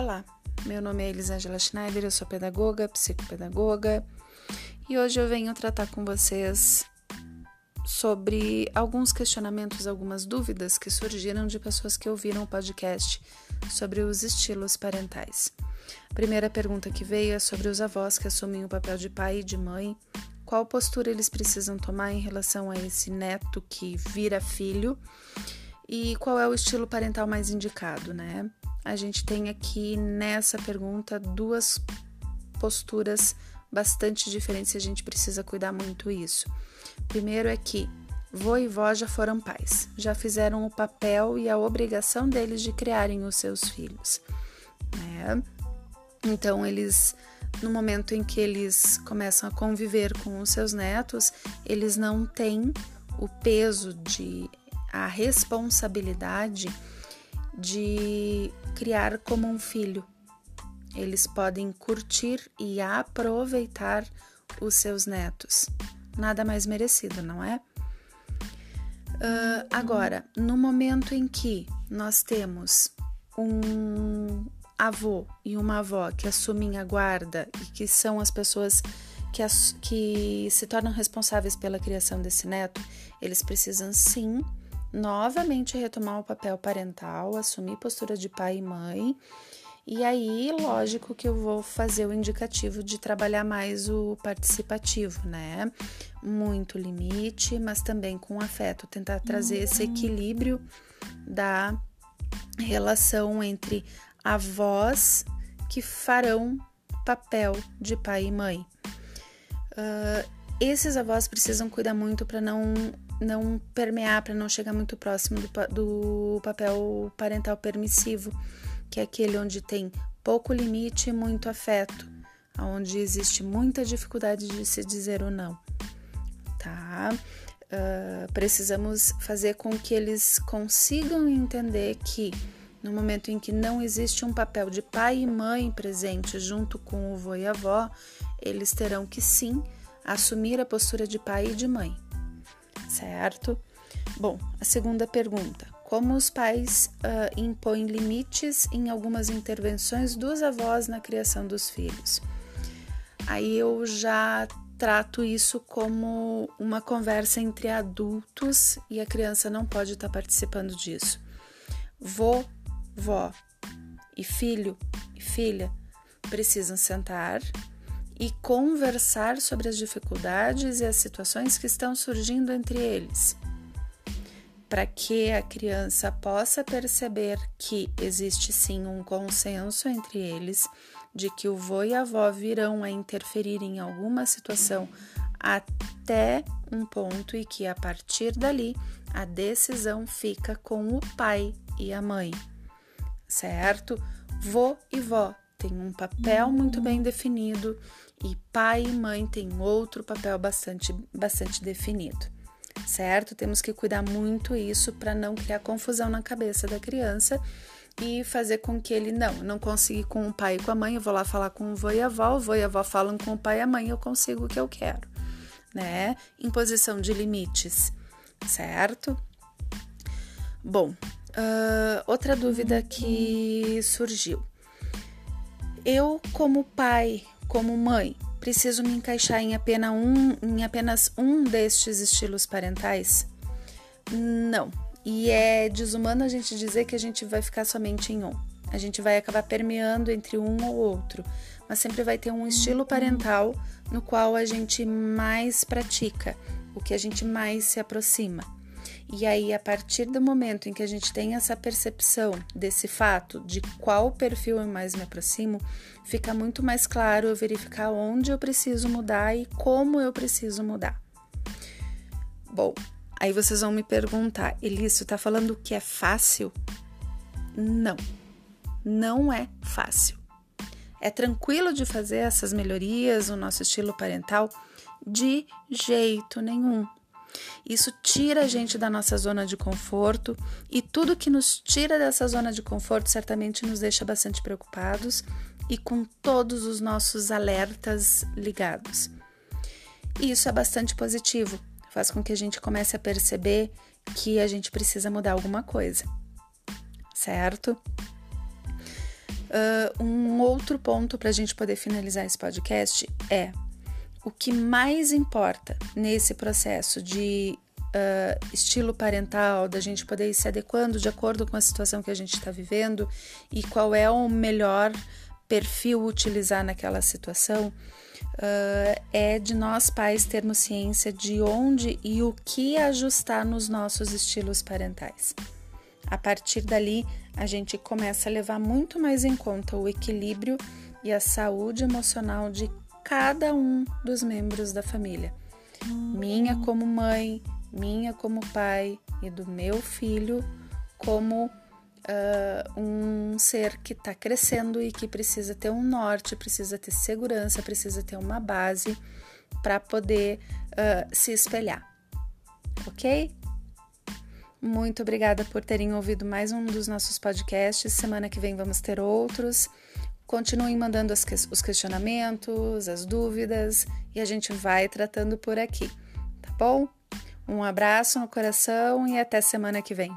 Olá, meu nome é Elisângela Schneider, eu sou pedagoga, psicopedagoga e hoje eu venho tratar com vocês sobre alguns questionamentos, algumas dúvidas que surgiram de pessoas que ouviram o podcast sobre os estilos parentais. A primeira pergunta que veio é sobre os avós que assumem o papel de pai e de mãe. Qual postura eles precisam tomar em relação a esse neto que vira filho? E qual é o estilo parental mais indicado, né? A gente tem aqui nessa pergunta duas posturas bastante diferentes e a gente precisa cuidar muito isso. Primeiro é que vô e vó já foram pais, já fizeram o papel e a obrigação deles de criarem os seus filhos, né? Então eles no momento em que eles começam a conviver com os seus netos, eles não têm o peso de a responsabilidade de criar como um filho. Eles podem curtir e aproveitar os seus netos. Nada mais merecido, não é? Uh, agora, no momento em que nós temos um avô e uma avó que assumem a guarda e que são as pessoas que, as, que se tornam responsáveis pela criação desse neto, eles precisam sim novamente retomar o papel parental, assumir postura de pai e mãe. E aí, lógico que eu vou fazer o indicativo de trabalhar mais o participativo, né? Muito limite, mas também com afeto, tentar trazer esse uhum. equilíbrio da relação entre avós que farão papel de pai e mãe. Uh, esses avós precisam cuidar muito para não não permear, para não chegar muito próximo do, do papel parental permissivo, que é aquele onde tem pouco limite e muito afeto, onde existe muita dificuldade de se dizer o não, tá? Uh, precisamos fazer com que eles consigam entender que no momento em que não existe um papel de pai e mãe presente junto com o vô e a avó, eles terão que sim assumir a postura de pai e de mãe certo? Bom, a segunda pergunta: como os pais uh, impõem limites em algumas intervenções dos avós na criação dos filhos? Aí eu já trato isso como uma conversa entre adultos e a criança não pode estar participando disso. Vô, vó e filho e filha precisam sentar e conversar sobre as dificuldades e as situações que estão surgindo entre eles, para que a criança possa perceber que existe sim um consenso entre eles de que o vô e a avó virão a interferir em alguma situação até um ponto e que a partir dali a decisão fica com o pai e a mãe, certo? Vô e vó têm um papel muito bem definido e pai e mãe têm outro papel bastante, bastante definido, certo? Temos que cuidar muito isso para não criar confusão na cabeça da criança e fazer com que ele não, não consiga com o pai e com a mãe, eu vou lá falar com o vô e a avó, o vô e a avó falam com o pai e a mãe, eu consigo o que eu quero, né? Imposição de limites, certo? Bom, uh, outra dúvida que surgiu. Eu, como pai como mãe, preciso me encaixar em apenas um, em apenas um destes estilos parentais? Não. E é desumano a gente dizer que a gente vai ficar somente em um. A gente vai acabar permeando entre um ou outro, mas sempre vai ter um estilo parental no qual a gente mais pratica, o que a gente mais se aproxima. E aí, a partir do momento em que a gente tem essa percepção desse fato, de qual perfil eu mais me aproximo, fica muito mais claro eu verificar onde eu preciso mudar e como eu preciso mudar. Bom, aí vocês vão me perguntar, Elício, tá falando que é fácil? Não, não é fácil. É tranquilo de fazer essas melhorias, o nosso estilo parental? De jeito nenhum. Isso tira a gente da nossa zona de conforto e tudo que nos tira dessa zona de conforto certamente nos deixa bastante preocupados e com todos os nossos alertas ligados. E isso é bastante positivo, faz com que a gente comece a perceber que a gente precisa mudar alguma coisa, certo? Uh, um outro ponto para a gente poder finalizar esse podcast é o que mais importa nesse processo de uh, estilo parental, da gente poder ir se adequando de acordo com a situação que a gente está vivendo e qual é o melhor perfil utilizar naquela situação, uh, é de nós pais termos ciência de onde e o que ajustar nos nossos estilos parentais. A partir dali, a gente começa a levar muito mais em conta o equilíbrio e a saúde emocional de cada um dos membros da família. Minha como mãe, minha como pai e do meu filho como uh, um ser que está crescendo e que precisa ter um norte, precisa ter segurança, precisa ter uma base para poder uh, se espelhar. Ok? Muito obrigada por terem ouvido mais um dos nossos podcasts. Semana que vem vamos ter outros. Continuem mandando os questionamentos, as dúvidas e a gente vai tratando por aqui, tá bom? Um abraço no coração e até semana que vem.